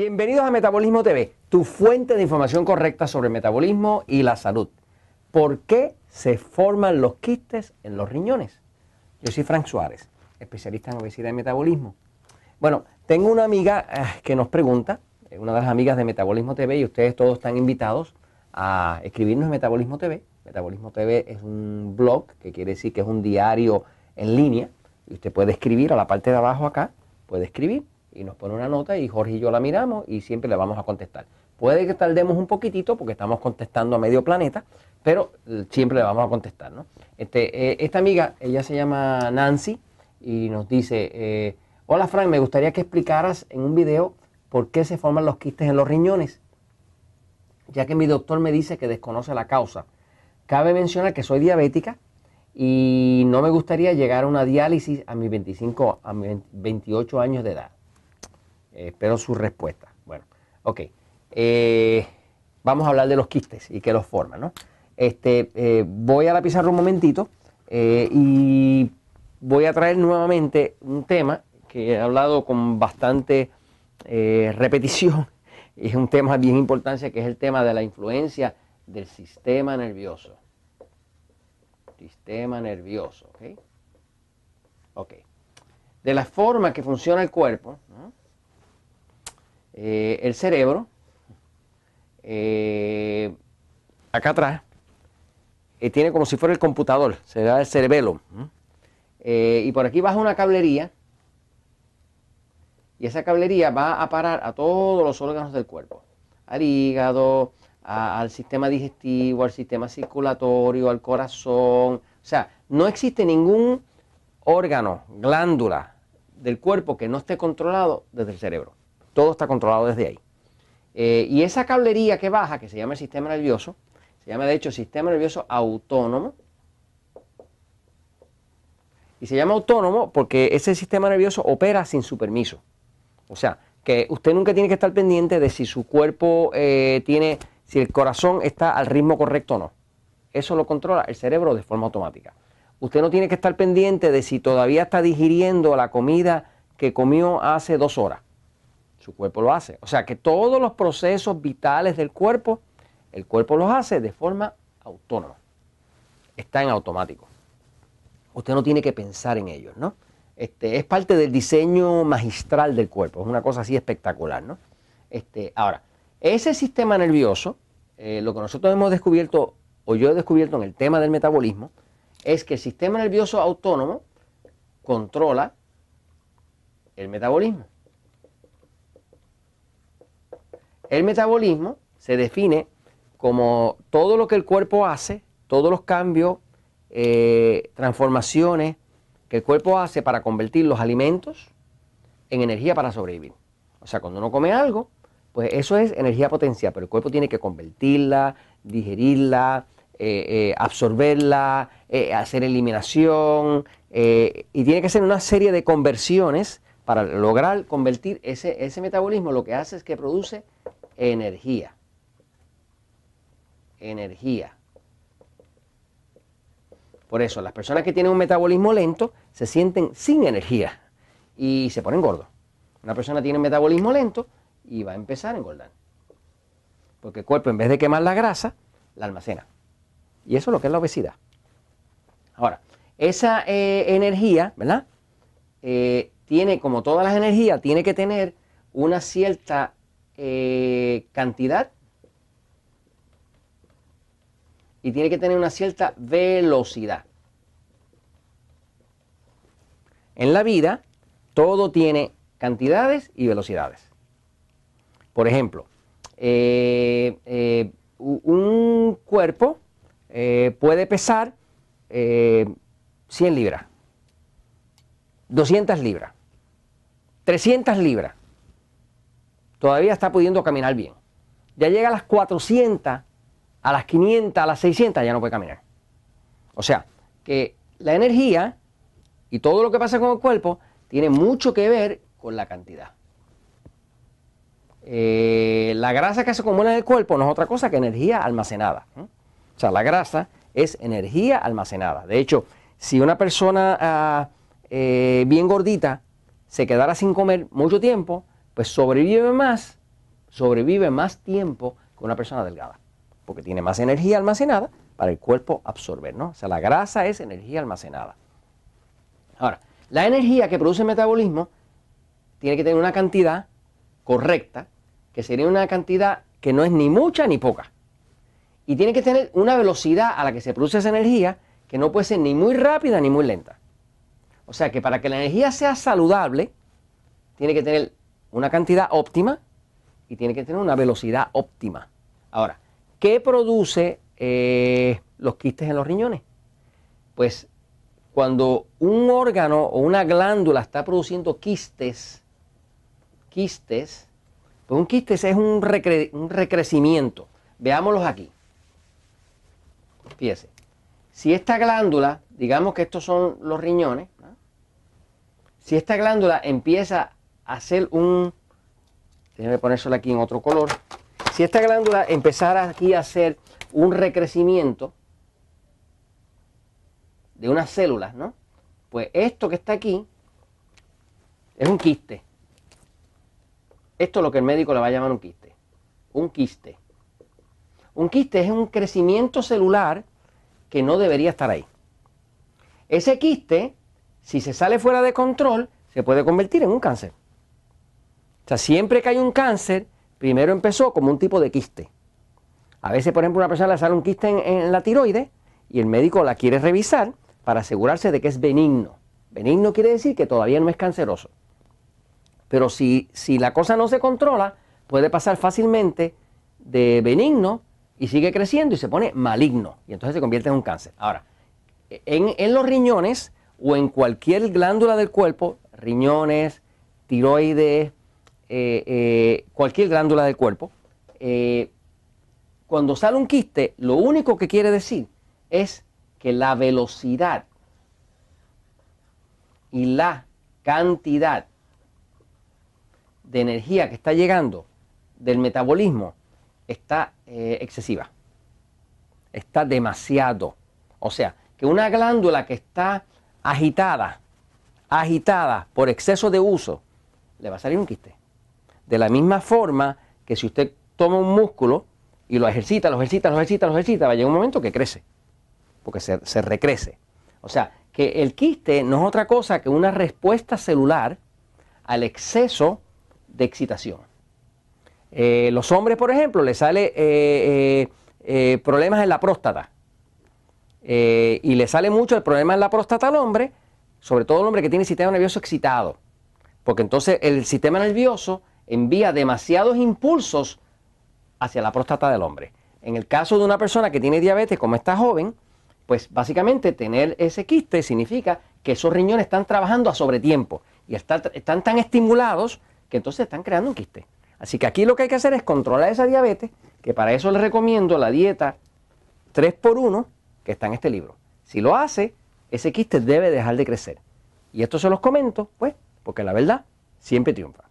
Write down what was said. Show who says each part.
Speaker 1: Bienvenidos a Metabolismo TV, tu fuente de información correcta sobre el metabolismo y la salud. ¿Por qué se forman los quistes en los riñones? Yo soy Frank Suárez, especialista en obesidad y metabolismo. Bueno, tengo una amiga eh, que nos pregunta, una de las amigas de Metabolismo TV, y ustedes todos están invitados a escribirnos en Metabolismo TV. Metabolismo TV es un blog, que quiere decir que es un diario en línea, y usted puede escribir a la parte de abajo acá, puede escribir y nos pone una nota y Jorge y yo la miramos y siempre le vamos a contestar. Puede que tardemos un poquitito porque estamos contestando a medio planeta, pero eh, siempre le vamos a contestar. ¿no? Este, eh, esta amiga, ella se llama Nancy y nos dice, eh, hola Frank, me gustaría que explicaras en un video por qué se forman los quistes en los riñones, ya que mi doctor me dice que desconoce la causa. Cabe mencionar que soy diabética y no me gustaría llegar a una diálisis a mis 25, a mis 28 años de edad. Eh, espero su respuesta. Bueno, ok. Eh, vamos a hablar de los quistes y qué los forman, ¿no? Este, eh, voy a la pizarra un momentito y voy a traer nuevamente un tema que he hablado con bastante repetición es un tema bien importante que es el tema de la influencia del sistema nervioso. Sistema nervioso, ¿ok? Ok. De la forma que funciona el cuerpo, ¿no? Eh, el cerebro, eh, acá atrás, eh, tiene como si fuera el computador, se da el cerebelo. y por aquí baja una cablería, y esa cablería va a parar a todos los órganos del cuerpo, al hígado, al sistema digestivo, al sistema circulatorio, al corazón. O sea, no existe ningún órgano, glándula del cuerpo que no esté controlado desde el cerebro. Todo está controlado desde ahí. Eh, y esa cablería que baja, que se llama el sistema nervioso, se llama de hecho sistema nervioso autónomo. Y se llama autónomo porque ese sistema nervioso opera sin su permiso. O sea, que usted nunca tiene que estar pendiente de si su cuerpo eh, tiene, si el corazón está al ritmo correcto o no. Eso lo controla el cerebro de forma automática. Usted no tiene que estar pendiente de si todavía está digiriendo la comida que comió hace dos horas. Su cuerpo lo hace. O sea que todos los procesos vitales del cuerpo, el cuerpo los hace de forma autónoma. Está en automático. Usted no tiene que pensar en ellos, ¿no? Este, es parte del diseño magistral del cuerpo. Es una cosa así espectacular, ¿no? Este, ahora, ese sistema nervioso, eh, lo que nosotros hemos descubierto, o yo he descubierto en el tema del metabolismo, es que el sistema nervioso autónomo controla el metabolismo. El metabolismo se define como todo lo que el cuerpo hace, todos los cambios, eh, transformaciones que el cuerpo hace para convertir los alimentos en energía para sobrevivir. O sea, cuando uno come algo, pues eso es energía potencial, pero el cuerpo tiene que convertirla, digerirla, eh, eh, absorberla, hacer eliminación, y tiene que ser una serie de conversiones para lograr convertir ese metabolismo. Lo que hace es que produce energía. Energía. Por eso, las personas que tienen un metabolismo lento se sienten sin energía y se ponen gordos. Una persona tiene un metabolismo lento y va a empezar a engordar. Porque el cuerpo, en vez de quemar la grasa, la almacena. Y eso es lo que es la obesidad. Ahora, esa eh, energía, ¿verdad? Eh, tiene, como todas las energías, tiene que tener una cierta eh, cantidad y tiene que tener una cierta velocidad. En la vida, todo tiene cantidades y velocidades. Por ejemplo, eh, eh, un cuerpo puede pesar 100 libras, 200 libras, 300 libras todavía está pudiendo caminar bien. Ya llega a las 400, a las 500, a las 600, ya no puede caminar. O sea, que la energía y todo lo que pasa con el cuerpo tiene mucho que ver con la cantidad. Eh, la grasa que se acumula en el cuerpo no es otra cosa que energía almacenada. O sea, la grasa es energía almacenada. De hecho, si una persona ah, eh, bien gordita se quedara sin comer mucho tiempo, pues sobrevive más sobrevive más tiempo que una persona delgada, porque tiene más energía almacenada para el cuerpo absorber, ¿no? O sea, la grasa es energía almacenada. Ahora, la energía que produce el metabolismo tiene que tener una cantidad correcta, que sería una cantidad que no es ni mucha ni poca. Y tiene que tener una velocidad a la que se produce esa energía que no puede ser ni muy rápida ni muy lenta. O sea que para que la energía sea saludable, tiene que tener una cantidad óptima y tiene que tener una velocidad óptima. Ahora, ¿qué produce eh, los quistes en los riñones? Pues cuando un órgano o una glándula está produciendo quistes, quistes, pues un quiste es un, recrecimiento. Veámoslos aquí. Fíjese. Si esta glándula, digamos que estos son los riñones, si esta glándula empieza hacer un, déjeme ponérselo aquí en otro color, si esta glándula empezara aquí a hacer un recrecimiento de unas células, ¿no? Pues esto que está aquí es un quiste. Esto es lo que el médico le va a llamar un quiste. Un quiste. Un quiste es un crecimiento celular que no debería estar ahí. Ese quiste, si se sale fuera de control, se puede convertir en un cáncer. O sea, siempre que hay un cáncer, primero empezó como un tipo de quiste. A veces, por ejemplo, una persona le sale un quiste en, la tiroides y el médico la quiere revisar para asegurarse de que es benigno. Benigno quiere decir que todavía no es canceroso. Pero si, si la cosa no se controla, puede pasar fácilmente de benigno y sigue creciendo y se pone maligno. Y entonces se convierte en un cáncer. Ahora, en, los riñones o en cualquier glándula del cuerpo, riñones, tiroides, eh, eh, cualquier glándula del cuerpo, eh, cuando sale un quiste, lo único que quiere decir es que la velocidad y la cantidad de energía que está llegando del metabolismo está excesiva. Está demasiado. O sea, que una glándula que está agitada, agitada por exceso de uso, le va a salir un quiste. De la misma forma que si usted toma un músculo y lo ejercita, lo ejercita, lo ejercita, lo ejercita, va a llegar un momento que crece, porque se, se recrece. O sea, que el quiste no es otra cosa que una respuesta celular al exceso de excitación. Eh, los hombres, por ejemplo, les sale eh, eh, problemas en la próstata. y le sale mucho el problema en la próstata al hombre, sobre todo el hombre que tiene sistema nervioso excitado. Porque entonces el sistema nervioso envía demasiados impulsos hacia la próstata del hombre. En el caso de una persona que tiene diabetes como esta joven, pues básicamente tener ese quiste significa que esos riñones están trabajando a sobretiempo y están, tan estimulados que entonces están creando un quiste. Así que aquí lo que hay que hacer es controlar esa diabetes, que para eso les recomiendo la dieta 3x1 que está en este libro. Si lo hace, ese quiste debe dejar de crecer. Y esto se los comento, pues, porque la verdad siempre triunfa.